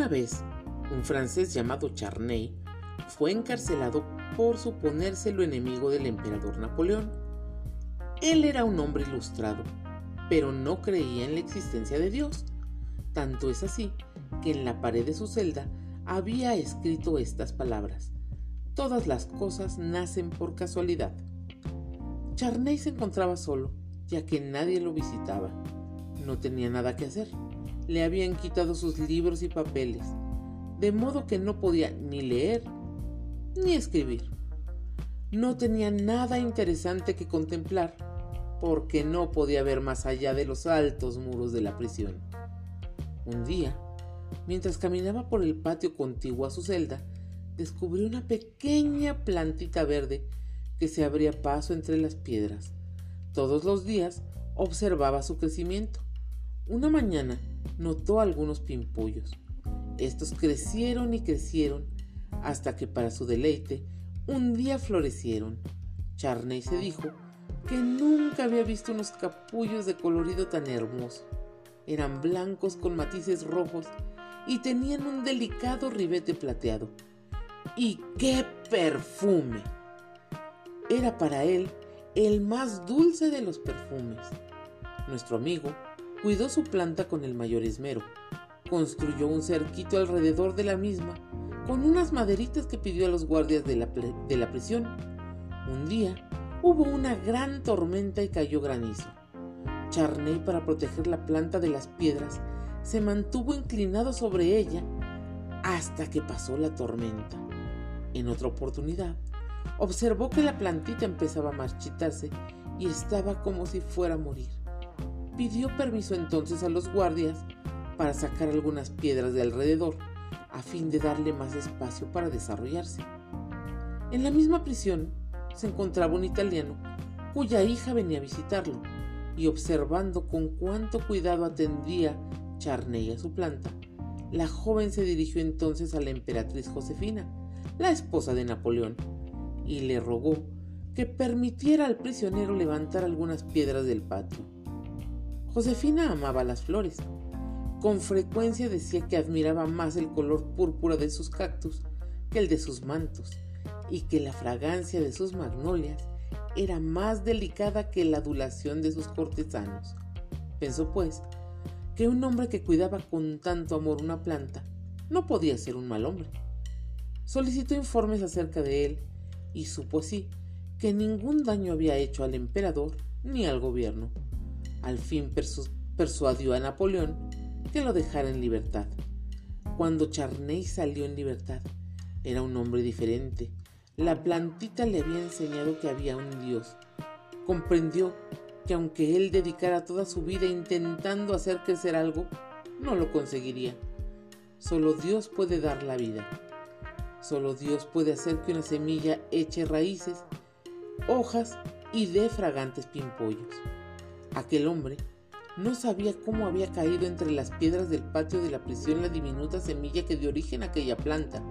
Una vez, un francés llamado Charney fue encarcelado por suponérselo enemigo del emperador Napoleón. Él era un hombre ilustrado, pero no creía en la existencia de Dios. Tanto es así que en la pared de su celda había escrito estas palabras. Todas las cosas nacen por casualidad. Charney se encontraba solo, ya que nadie lo visitaba. No tenía nada que hacer. Le habían quitado sus libros y papeles, de modo que no podía ni leer ni escribir. No tenía nada interesante que contemplar, porque no podía ver más allá de los altos muros de la prisión. Un día, mientras caminaba por el patio contiguo a su celda, descubrió una pequeña plantita verde que se abría paso entre las piedras. Todos los días observaba su crecimiento. Una mañana notó algunos pimpollos. Estos crecieron y crecieron hasta que para su deleite un día florecieron. Charney se dijo que nunca había visto unos capullos de colorido tan hermoso. Eran blancos con matices rojos y tenían un delicado ribete plateado. ¡Y qué perfume! Era para él el más dulce de los perfumes. Nuestro amigo cuidó su planta con el mayor esmero. Construyó un cerquito alrededor de la misma con unas maderitas que pidió a los guardias de la, de la prisión. Un día hubo una gran tormenta y cayó granizo. Charney, para proteger la planta de las piedras, se mantuvo inclinado sobre ella hasta que pasó la tormenta. En otra oportunidad, observó que la plantita empezaba a marchitarse y estaba como si fuera a morir. Pidió permiso entonces a los guardias para sacar algunas piedras de alrededor a fin de darle más espacio para desarrollarse. En la misma prisión se encontraba un italiano cuya hija venía a visitarlo y observando con cuánto cuidado atendía Charney a su planta, la joven se dirigió entonces a la emperatriz Josefina, la esposa de Napoleón, y le rogó que permitiera al prisionero levantar algunas piedras del patio. Josefina amaba las flores con frecuencia decía que admiraba más el color púrpura de sus cactus que el de sus mantos, y que la fragancia de sus magnolias era más delicada que la adulación de sus cortesanos. Pensó, pues, que un hombre que cuidaba con tanto amor una planta no podía ser un mal hombre. Solicitó informes acerca de él y supo así que ningún daño había hecho al emperador ni al gobierno. Al fin persuadió a Napoleón que lo dejara en libertad. Cuando Charney salió en libertad, era un hombre diferente. La plantita le había enseñado que había un Dios. Comprendió que aunque él dedicara toda su vida intentando hacer crecer algo, no lo conseguiría. Solo Dios puede dar la vida. Solo Dios puede hacer que una semilla eche raíces, hojas y dé fragantes pimpollos. Aquel hombre no sabía cómo había caído entre las piedras del patio de la prisión la diminuta semilla que dio origen a aquella planta.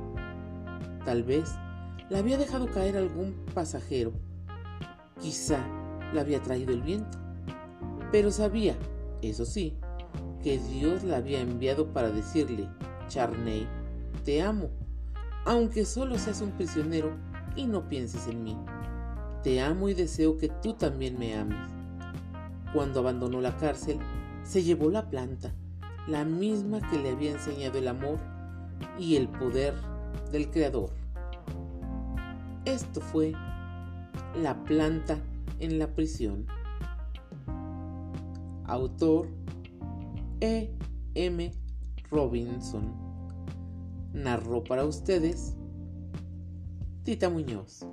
Tal vez la había dejado caer algún pasajero. Quizá la había traído el viento. Pero sabía, eso sí, que Dios la había enviado para decirle, Charney, te amo, aunque solo seas un prisionero y no pienses en mí. Te amo y deseo que tú también me ames. Cuando abandonó la cárcel, se llevó la planta, la misma que le había enseñado el amor y el poder del Creador. Esto fue La planta en la prisión. Autor E. M. Robinson. Narró para ustedes Tita Muñoz.